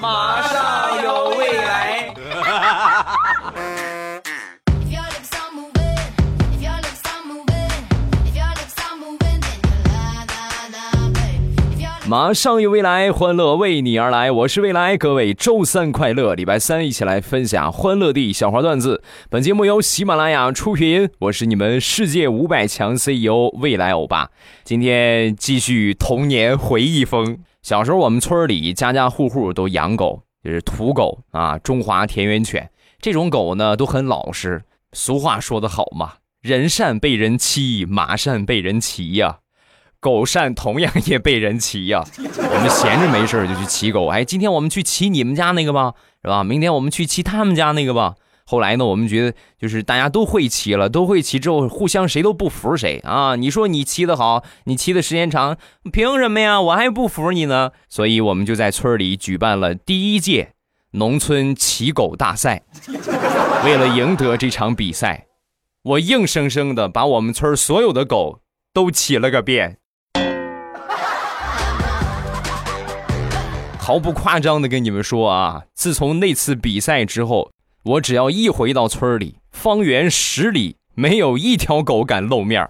马上有未来。马上有未来，欢乐为你而来。我是未来，各位周三快乐！礼拜三一起来分享欢乐地小花段子。本节目由喜马拉雅出品，我是你们世界五百强 CEO 未来欧巴。今天继续童年回忆风。小时候我们村里家家户户都养狗，就是土狗啊，中华田园犬。这种狗呢都很老实。俗话说得好嘛，人善被人欺，马善被人骑呀。狗善同样也被人骑呀，我们闲着没事就去骑狗。哎，今天我们去骑你们家那个吧，是吧？明天我们去骑他们家那个吧。后来呢，我们觉得就是大家都会骑了，都会骑之后，互相谁都不服谁啊。你说你骑得好，你骑的时间长，凭什么呀？我还不服你呢。所以我们就在村里举办了第一届农村骑狗大赛。为了赢得这场比赛，我硬生生的把我们村所有的狗都骑了个遍。毫不夸张的跟你们说啊，自从那次比赛之后，我只要一回到村里，方圆十里没有一条狗敢露面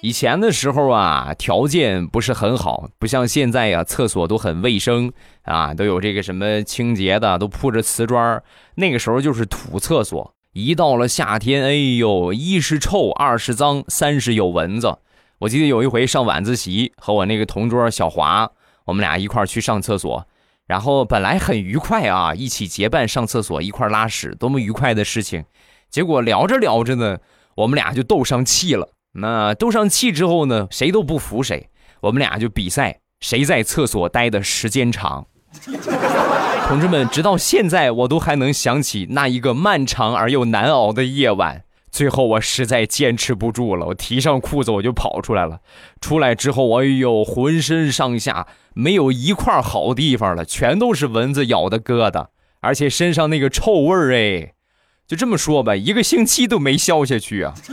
以前的时候啊，条件不是很好，不像现在呀，厕所都很卫生啊，都有这个什么清洁的，都铺着瓷砖。那个时候就是土厕所。一到了夏天，哎呦，一是臭，二是脏，三是有蚊子。我记得有一回上晚自习，和我那个同桌小华，我们俩一块去上厕所，然后本来很愉快啊，一起结伴上厕所，一块拉屎，多么愉快的事情。结果聊着聊着呢，我们俩就斗上气了。那斗上气之后呢，谁都不服谁，我们俩就比赛谁在厕所待的时间长。同志们，直到现在我都还能想起那一个漫长而又难熬的夜晚。最后我实在坚持不住了，我提上裤子我就跑出来了。出来之后，哎呦，浑身上下没有一块好地方了，全都是蚊子咬的疙瘩，而且身上那个臭味儿，哎，就这么说吧，一个星期都没消下去啊。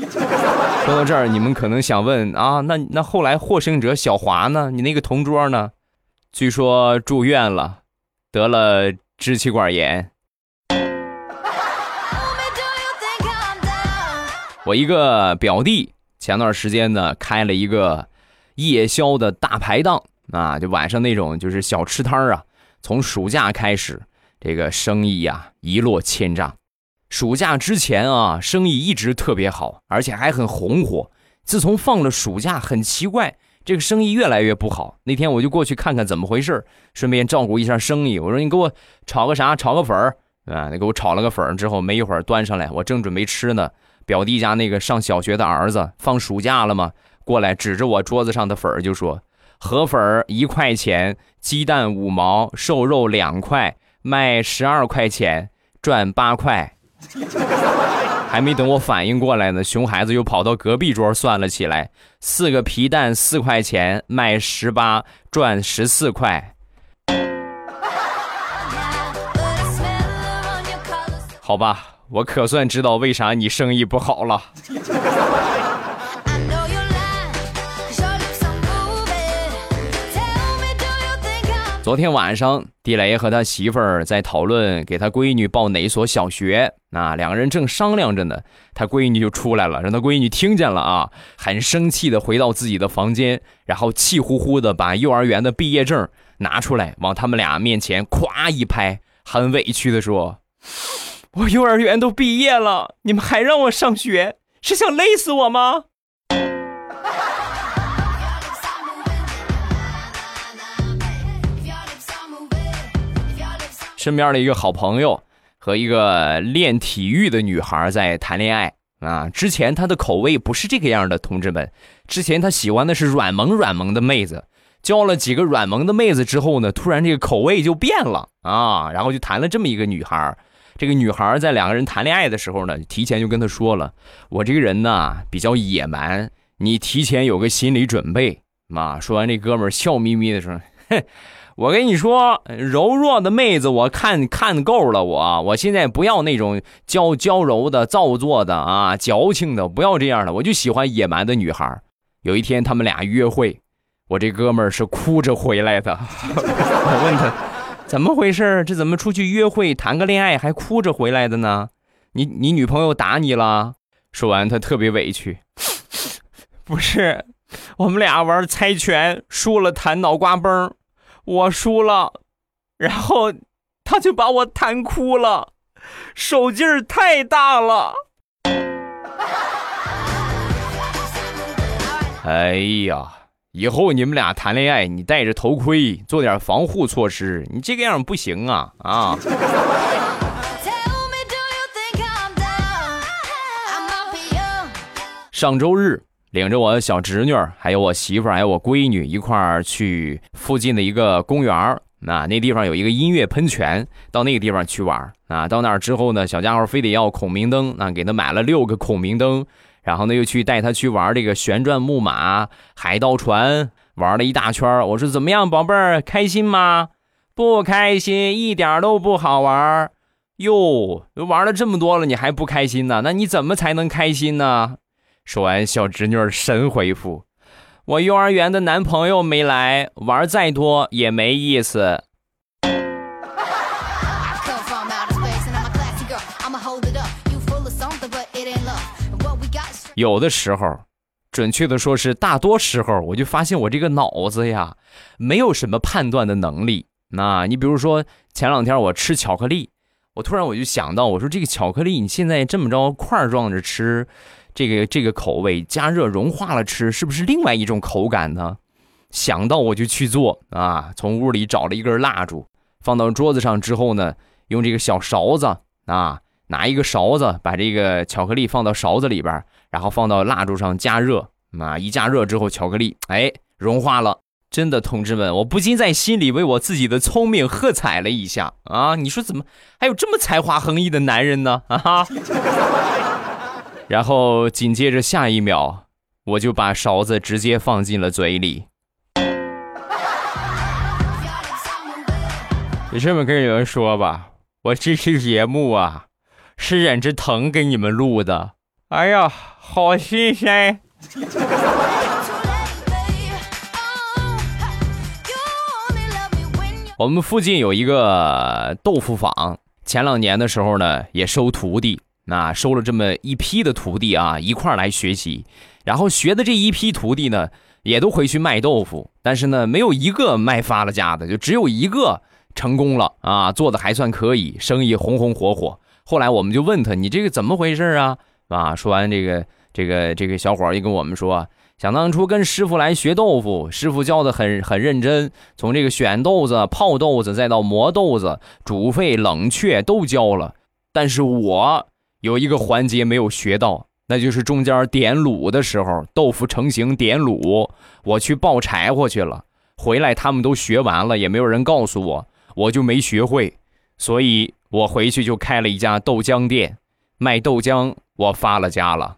说到这儿，你们可能想问啊，那那后来获胜者小华呢？你那个同桌呢？据说住院了。得了支气管炎。我一个表弟前段时间呢开了一个夜宵的大排档啊，就晚上那种就是小吃摊啊。从暑假开始，这个生意呀一落千丈。暑假之前啊，生意一直特别好，而且还很红火。自从放了暑假，很奇怪。这个生意越来越不好。那天我就过去看看怎么回事顺便照顾一下生意。我说：“你给我炒个啥？炒个粉儿啊！”你给我炒了个粉儿之后，没一会儿端上来，我正准备吃呢。表弟家那个上小学的儿子放暑假了嘛，过来指着我桌子上的粉儿就说：“河粉儿一块钱，鸡蛋五毛，瘦肉两块，卖十二块钱，赚八块。”还没等我反应过来呢，熊孩子又跑到隔壁桌算了起来：四个皮蛋四块钱，卖十八赚十四块。好吧，我可算知道为啥你生意不好了。昨天晚上，地雷和他媳妇儿在讨论给他闺女报哪所小学。那，两个人正商量着呢，他闺女就出来了，让他闺女听见了啊，很生气的回到自己的房间，然后气呼呼的把幼儿园的毕业证拿出来，往他们俩面前咵一拍，很委屈的说：“我幼儿园都毕业了，你们还让我上学，是想累死我吗？” 身边的一个好朋友和一个练体育的女孩在谈恋爱啊。之前他的口味不是这个样的，同志们。之前他喜欢的是软萌软萌的妹子，交了几个软萌的妹子之后呢，突然这个口味就变了啊。然后就谈了这么一个女孩。这个女孩在两个人谈恋爱的时候呢，提前就跟他说了：“我这个人呢比较野蛮，你提前有个心理准备。”妈，说完这哥们笑眯眯的说：“哼。”我跟你说，柔弱的妹子我看看够了，我我现在不要那种娇娇柔的、造作的啊、矫情的，不要这样的，我就喜欢野蛮的女孩有一天他们俩约会，我这哥们儿是哭着回来的。我问他怎么回事儿这怎么出去约会谈个恋爱还哭着回来的呢？你你女朋友打你了？说完他特别委屈，不是，我们俩玩猜拳输了弹脑瓜崩，我输了，然后他就把我弹哭了，手劲儿太大了。哎呀，以后你们俩谈恋爱，你戴着头盔，做点防护措施。你这个样不行啊啊！上周日，领着我小侄女还有我媳妇儿，还有我闺女一块儿去附近的一个公园儿。那那地方有一个音乐喷泉，到那个地方去玩啊。到那儿之后呢，小家伙非得要孔明灯，那给他买了六个孔明灯。然后呢，又去带他去玩这个旋转木马、海盗船，玩了一大圈我说怎么样，宝贝儿，开心吗？不开心，一点都不好玩哟，玩了这么多了，你还不开心呢？那你怎么才能开心呢？说完，小侄女神回复：“我幼儿园的男朋友没来，玩再多也没意思。”有的时候，准确的说是大多时候，我就发现我这个脑子呀，没有什么判断的能力。那你比如说前两天我吃巧克力，我突然我就想到，我说这个巧克力你现在这么着块状着吃，这个这个口味加热融化了吃，是不是另外一种口感呢？想到我就去做啊，从屋里找了一根蜡烛，放到桌子上之后呢，用这个小勺子啊，拿一个勺子把这个巧克力放到勺子里边。然后放到蜡烛上加热，啊，一加热之后，巧克力哎融化了。真的，同志们，我不禁在心里为我自己的聪明喝彩了一下啊！你说怎么还有这么才华横溢的男人呢？啊哈！然后紧接着下一秒，我就把勺子直接放进了嘴里。就这么跟你们说吧，我这期节目啊，是忍着疼给你们录的。哎呀！好新鲜！我们附近有一个豆腐坊，前两年的时候呢，也收徒弟，那收了这么一批的徒弟啊，一块来学习。然后学的这一批徒弟呢，也都回去卖豆腐，但是呢，没有一个卖发了家的，就只有一个成功了啊，做的还算可以，生意红红火火。后来我们就问他：“你这个怎么回事啊？”啊，说完这个。这个这个小伙儿就跟我们说，想当初跟师傅来学豆腐，师傅教的很很认真，从这个选豆子、泡豆子，再到磨豆子、煮沸、冷却都教了。但是我有一个环节没有学到，那就是中间点卤的时候，豆腐成型点卤，我去抱柴火去了，回来他们都学完了，也没有人告诉我，我就没学会，所以我回去就开了一家豆浆店，卖豆浆，我发了家了。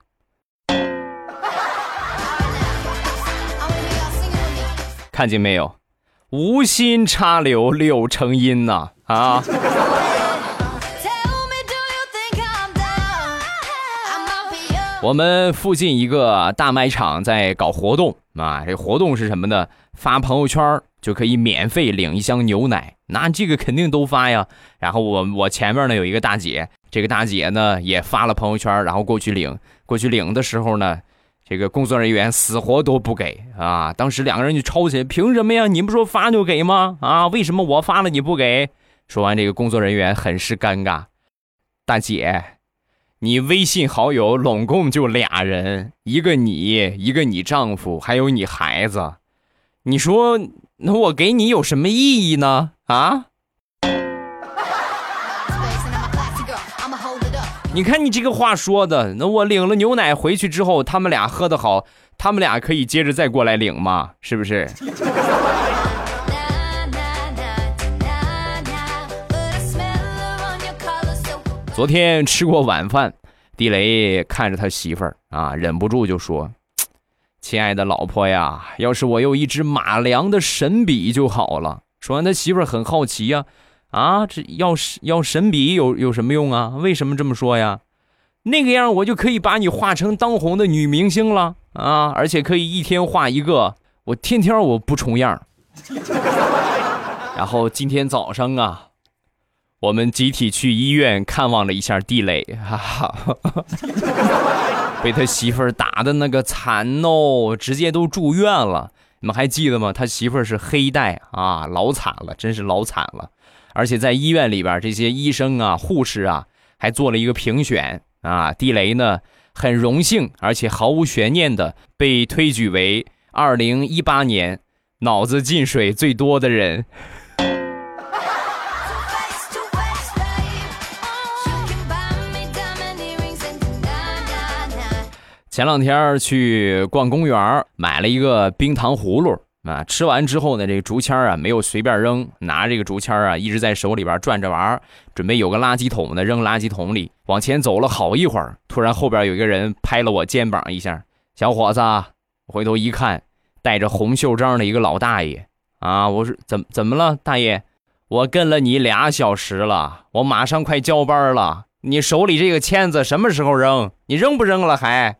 看见没有，无心插柳柳成荫呐！啊，我们附近一个大卖场在搞活动啊，这活动是什么呢？发朋友圈就可以免费领一箱牛奶，那这个肯定都发呀。然后我我前面呢有一个大姐，这个大姐呢也发了朋友圈，然后过去领，过去领的时候呢。这个工作人员死活都不给啊！当时两个人就吵起来，凭什么呀？你不说发就给吗？啊，为什么我发了你不给？说完，这个工作人员很是尴尬。大姐，你微信好友拢共就俩人，一个你，一个你丈夫，还有你孩子。你说，那我给你有什么意义呢？啊？你看你这个话说的，那我领了牛奶回去之后，他们俩喝的好，他们俩可以接着再过来领吗？是不是？昨天吃过晚饭，地雷看着他媳妇儿啊，忍不住就说：“亲爱的老婆呀，要是我有一支马良的神笔就好了。”说完，他媳妇儿很好奇呀。啊，这要要神笔有有什么用啊？为什么这么说呀？那个样我就可以把你画成当红的女明星了啊，而且可以一天画一个，我天天我不重样。然后今天早上啊，我们集体去医院看望了一下地雷，哈哈，被他媳妇儿打的那个惨哦，直接都住院了。你们还记得吗？他媳妇儿是黑带啊，老惨了，真是老惨了。而且在医院里边，这些医生啊、护士啊，还做了一个评选啊。地雷呢，很荣幸，而且毫无悬念的被推举为二零一八年脑子进水最多的人。前两天去逛公园，买了一个冰糖葫芦啊。吃完之后呢，这个竹签啊没有随便扔，拿这个竹签啊一直在手里边转着玩，准备有个垃圾桶呢扔垃圾桶里。往前走了好一会儿，突然后边有一个人拍了我肩膀一下：“小伙子，回头一看，带着红袖章的一个老大爷啊！我说怎怎么了，大爷？我跟了你俩小时了，我马上快交班了，你手里这个签子什么时候扔？你扔不扔了还？”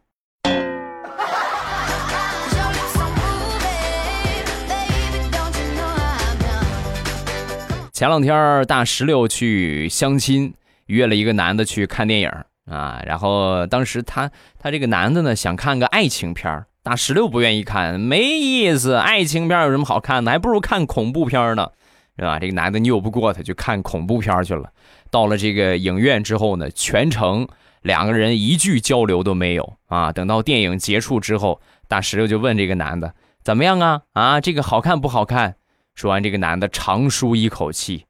前两天大石榴去相亲，约了一个男的去看电影啊。然后当时他他这个男的呢想看个爱情片大石榴不愿意看，没意思。爱情片有什么好看的？还不如看恐怖片呢，是吧？这个男的拗不过他，就看恐怖片去了。到了这个影院之后呢，全程两个人一句交流都没有啊。等到电影结束之后，大石榴就问这个男的怎么样啊？啊，这个好看不好看？说完，这个男的长舒一口气：“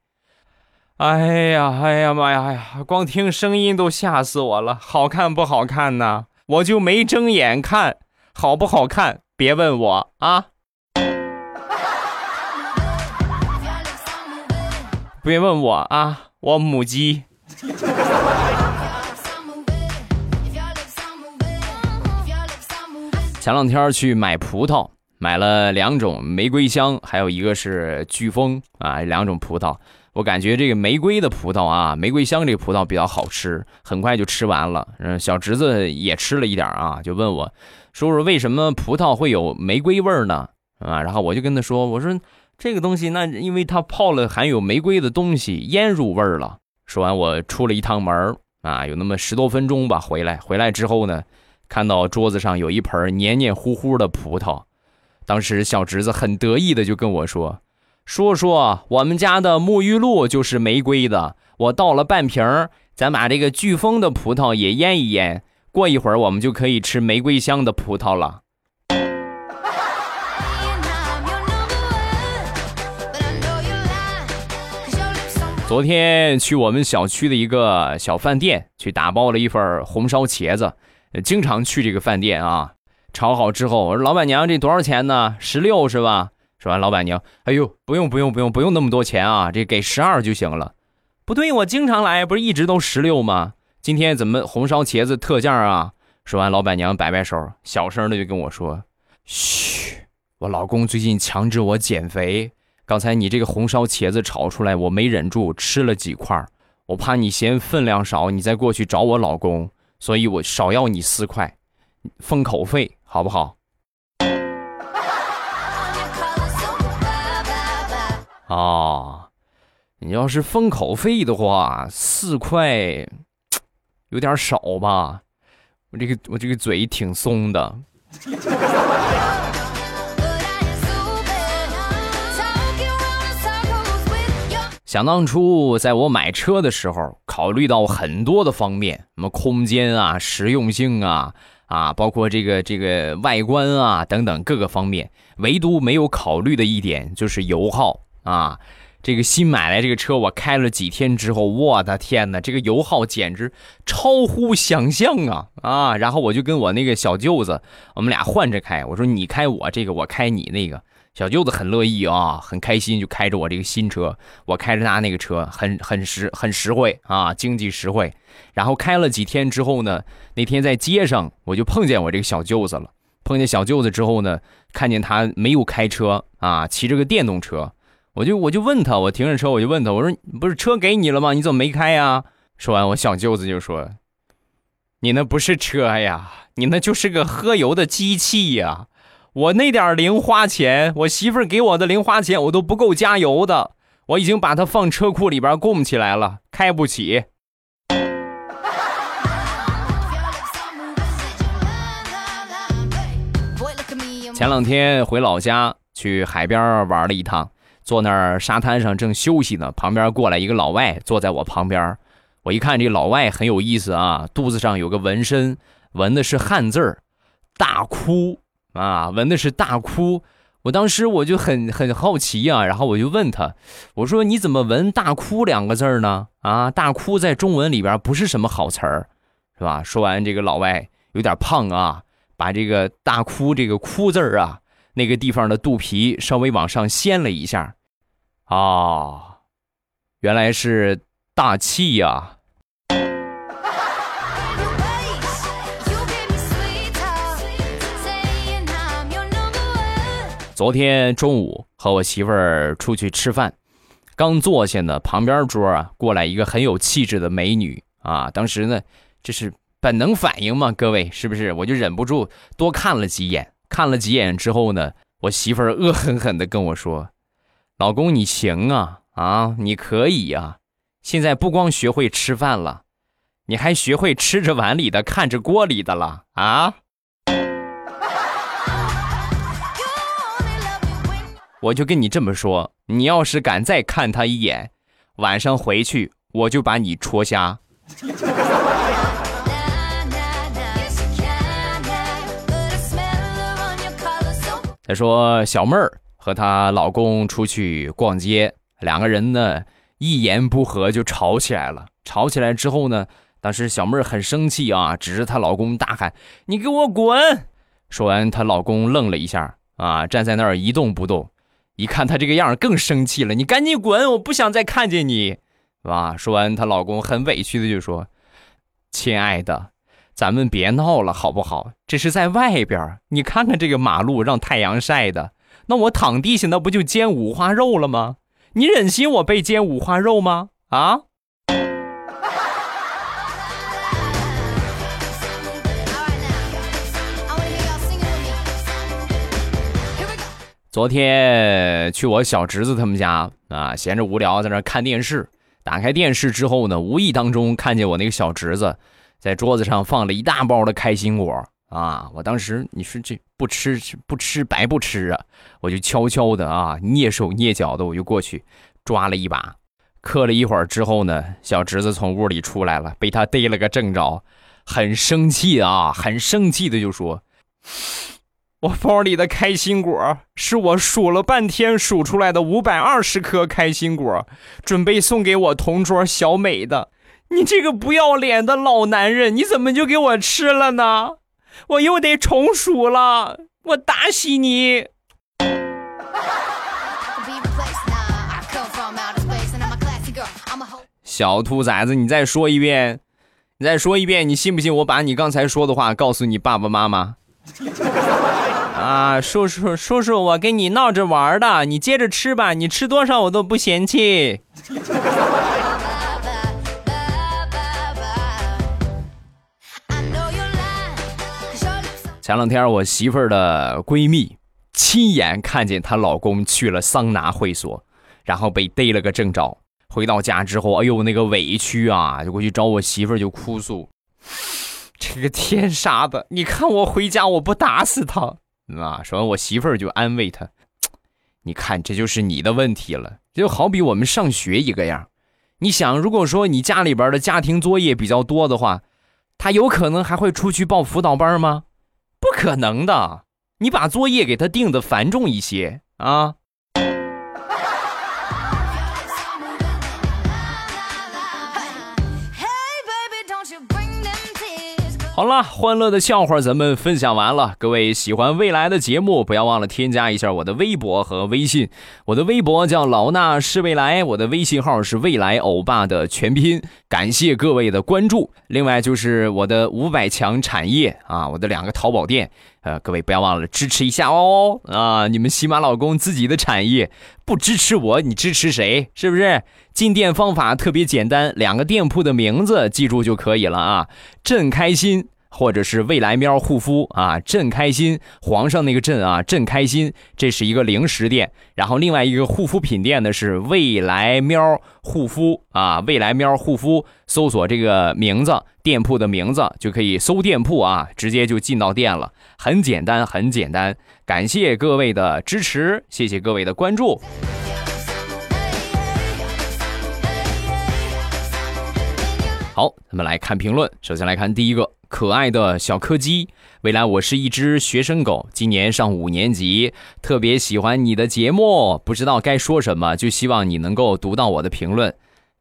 哎呀，哎呀妈呀，哎呀，光听声音都吓死我了！好看不好看呢？我就没睁眼看，好不好看？别问我啊！别问我啊！我母鸡。”前两天去买葡萄。买了两种玫瑰香，还有一个是飓风啊，两种葡萄。我感觉这个玫瑰的葡萄啊，玫瑰香这个葡萄比较好吃，很快就吃完了。嗯，小侄子也吃了一点啊，就问我，说说为什么葡萄会有玫瑰味儿呢？啊，然后我就跟他说，我说这个东西，那因为它泡了含有玫瑰的东西，腌入味儿了。说完，我出了一趟门儿啊，有那么十多分钟吧，回来，回来之后呢，看到桌子上有一盆黏黏糊糊的葡萄。当时小侄子很得意的就跟我说：“说说我们家的沐浴露就是玫瑰的，我倒了半瓶儿，咱把这个飓风的葡萄也腌一腌，过一会儿我们就可以吃玫瑰香的葡萄了。”昨天去我们小区的一个小饭店去打包了一份红烧茄子，经常去这个饭店啊。炒好之后，我说：“老板娘，这多少钱呢？十六是吧？”说完，老板娘：“哎呦，不用不用不用不用那么多钱啊，这给十二就行了。”不对，我经常来，不是一直都十六吗？今天怎么红烧茄子特价啊？说完，老板娘摆摆手，小声的就跟我说：“嘘，我老公最近强制我减肥，刚才你这个红烧茄子炒出来，我没忍住吃了几块，我怕你嫌分量少，你再过去找我老公，所以我少要你四块，封口费。”好不好？哦，你要是封口费的话，四块有点少吧？我这个我这个嘴挺松的。想当初，在我买车的时候，考虑到很多的方面，什么空间啊、实用性啊。啊，包括这个这个外观啊等等各个方面，唯独没有考虑的一点就是油耗啊。这个新买来这个车，我开了几天之后，我的天哪，这个油耗简直超乎想象啊啊！然后我就跟我那个小舅子，我们俩换着开，我说你开我这个，我开你那个。小舅子很乐意啊，很开心，就开着我这个新车，我开着他那个车，很很实很实惠啊，经济实惠。然后开了几天之后呢，那天在街上我就碰见我这个小舅子了。碰见小舅子之后呢，看见他没有开车啊，骑着个电动车，我就我就问他，我停着车我就问他，我说不是车给你了吗？你怎么没开呀？说完，我小舅子就说：“你那不是车呀，你那就是个喝油的机器呀！我那点零花钱，我媳妇儿给我的零花钱，我都不够加油的。我已经把它放车库里边供起来了，开不起。前两天回老家去海边玩了一趟，坐那儿沙滩上正休息呢，旁边过来一个老外坐在我旁边。我一看这老外很有意思啊，肚子上有个纹身，纹的是汉字儿“大哭”啊，纹的是“大哭”。我当时我就很很好奇啊，然后我就问他，我说你怎么纹“大哭”两个字呢？啊，“大哭”在中文里边不是什么好词儿，是吧？说完，这个老外有点胖啊，把这个“大哭”这个“哭”字儿啊，那个地方的肚皮稍微往上掀了一下，啊，原来是。大气呀！昨天中午和我媳妇儿出去吃饭，刚坐下呢，旁边桌啊过来一个很有气质的美女啊。当时呢，这是本能反应嘛，各位是不是？我就忍不住多看了几眼。看了几眼之后呢，我媳妇儿恶狠狠地跟我说：“老公，你行啊，啊，你可以呀。”现在不光学会吃饭了，你还学会吃着碗里的，看着锅里的了啊！我就跟你这么说，你要是敢再看他一眼，晚上回去我就把你戳瞎。他说小妹儿和她老公出去逛街，两个人呢。一言不合就吵起来了。吵起来之后呢，当时小妹儿很生气啊，指着她老公大喊：“你给我滚！”说完，她老公愣了一下啊，站在那儿一动不动。一看她这个样更生气了：“你赶紧滚！我不想再看见你，是吧？”说完，她老公很委屈的就说：“亲爱的，咱们别闹了好不好？这是在外边，你看看这个马路让太阳晒的，那我躺地下那不就煎五花肉了吗？”你忍心我被煎五花肉吗？啊！昨天去我小侄子他们家啊，闲着无聊在那看电视。打开电视之后呢，无意当中看见我那个小侄子在桌子上放了一大包的开心果。啊！我当时你说这不吃不吃白不吃啊！我就悄悄的啊，蹑手蹑脚的，我就过去抓了一把，嗑了一会儿之后呢，小侄子从屋里出来了，被他逮了个正着，很生气啊，很生气的就说：“我包里的开心果是我数了半天数出来的五百二十颗开心果，准备送给我同桌小美的。你这个不要脸的老男人，你怎么就给我吃了呢？”我又得重数了，我打死你！小兔崽子，你再说一遍，你再说一遍，你信不信我把你刚才说的话告诉你爸爸妈妈？啊，叔叔叔叔，我跟你闹着玩的，你接着吃吧，你吃多少我都不嫌弃。前两天，我媳妇儿的闺蜜亲眼看见她老公去了桑拿会所，然后被逮了个正着。回到家之后，哎呦，那个委屈啊，就过去找我媳妇儿就哭诉：“这个天杀的！你看我回家我不打死他啊！”说，我媳妇儿就安慰他：“你看，这就是你的问题了，就好比我们上学一个样。你想，如果说你家里边的家庭作业比较多的话，他有可能还会出去报辅导班吗？”不可能的，你把作业给他定的繁重一些啊。好了，欢乐的笑话咱们分享完了。各位喜欢未来的节目，不要忘了添加一下我的微博和微信。我的微博叫老衲是未来，我的微信号是未来欧巴的全拼。感谢各位的关注。另外就是我的五百强产业啊，我的两个淘宝店呃，各位不要忘了支持一下哦啊！你们喜马老公自己的产业不支持我，你支持谁？是不是？进店方法特别简单，两个店铺的名字记住就可以了啊！朕开心。或者是未来喵护肤啊，朕开心，皇上那个朕啊，朕开心，这是一个零食店。然后另外一个护肤品店呢是未来喵护肤啊，未来喵护肤，搜索这个名字，店铺的名字就可以搜店铺啊，直接就进到店了，很简单，很简单。感谢各位的支持，谢谢各位的关注。好，咱们来看评论，首先来看第一个。可爱的小柯基，未来我是一只学生狗，今年上五年级，特别喜欢你的节目，不知道该说什么，就希望你能够读到我的评论，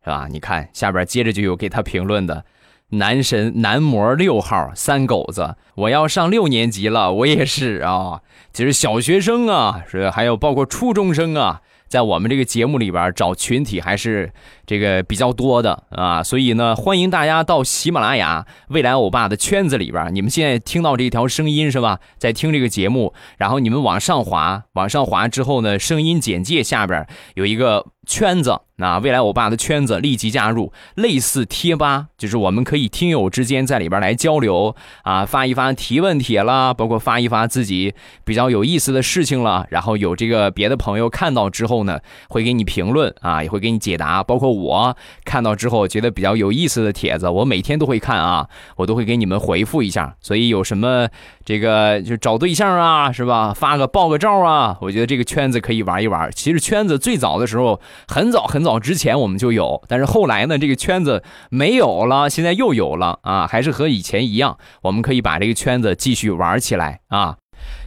是吧？你看下边接着就有给他评论的，男神男模六号三狗子，我要上六年级了，我也是啊，其实小学生啊，是还有包括初中生啊。在我们这个节目里边找群体还是这个比较多的啊，所以呢，欢迎大家到喜马拉雅未来欧巴的圈子里边。你们现在听到这条声音是吧？在听这个节目，然后你们往上滑，往上滑之后呢，声音简介下边有一个圈子。那未来我爸的圈子立即加入，类似贴吧，就是我们可以听友之间在里边来交流啊，发一发提问帖啦，包括发一发自己比较有意思的事情了，然后有这个别的朋友看到之后呢，会给你评论啊，也会给你解答，包括我看到之后觉得比较有意思的帖子，我每天都会看啊，我都会给你们回复一下，所以有什么这个就找对象啊，是吧？发个爆个照啊，我觉得这个圈子可以玩一玩。其实圈子最早的时候很早很早。之前我们就有，但是后来呢，这个圈子没有了，现在又有了啊，还是和以前一样，我们可以把这个圈子继续玩起来啊。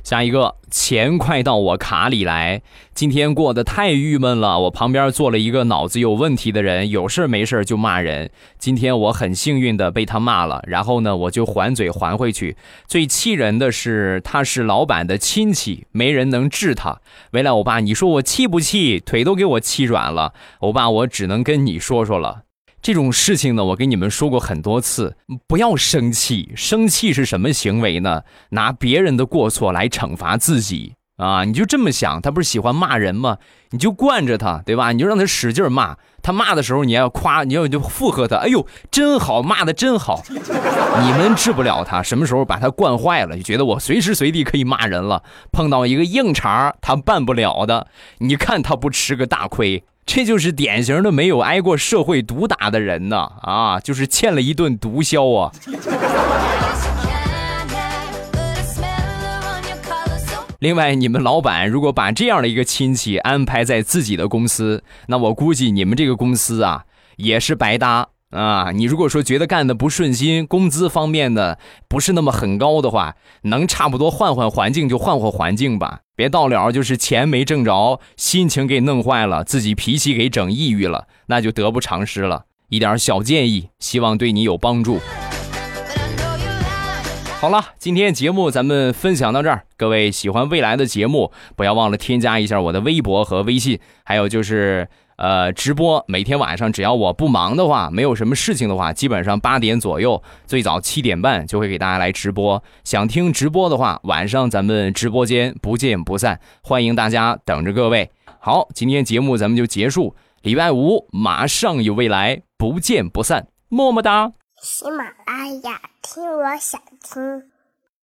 下一个，钱快到我卡里来，今天过得太郁闷了。我旁边坐了一个脑子有问题的人，有事没事就骂人。今天我很幸运的被他骂了，然后呢，我就还嘴还回去。最气人的是，他是老板的亲戚，没人能治他。未来欧巴，你说我气不气？腿都给我气软了。欧巴，我只能跟你说说了。这种事情呢，我跟你们说过很多次，不要生气。生气是什么行为呢？拿别人的过错来惩罚自己啊！你就这么想，他不是喜欢骂人吗？你就惯着他，对吧？你就让他使劲骂。他骂的时候，你要夸，你要就附和他。哎呦，真好，骂的真好。你们治不了他，什么时候把他惯坏了，就觉得我随时随地可以骂人了。碰到一个硬茬，他办不了的。你看他不吃个大亏。这就是典型的没有挨过社会毒打的人呢，啊，就是欠了一顿毒枭啊。另外，你们老板如果把这样的一个亲戚安排在自己的公司，那我估计你们这个公司啊也是白搭。啊，你如果说觉得干的不顺心，工资方面的不是那么很高的话，能差不多换换环境就换换环境吧，别到了就是钱没挣着，心情给弄坏了，自己脾气给整抑郁了，那就得不偿失了。一点小建议，希望对你有帮助。好了，今天节目咱们分享到这儿，各位喜欢未来的节目，不要忘了添加一下我的微博和微信，还有就是。呃，直播每天晚上，只要我不忙的话，没有什么事情的话，基本上八点左右，最早七点半就会给大家来直播。想听直播的话，晚上咱们直播间不见不散，欢迎大家等着各位。好，今天节目咱们就结束，礼拜五马上有未来，不见不散，么么哒。喜马拉雅听，我想听。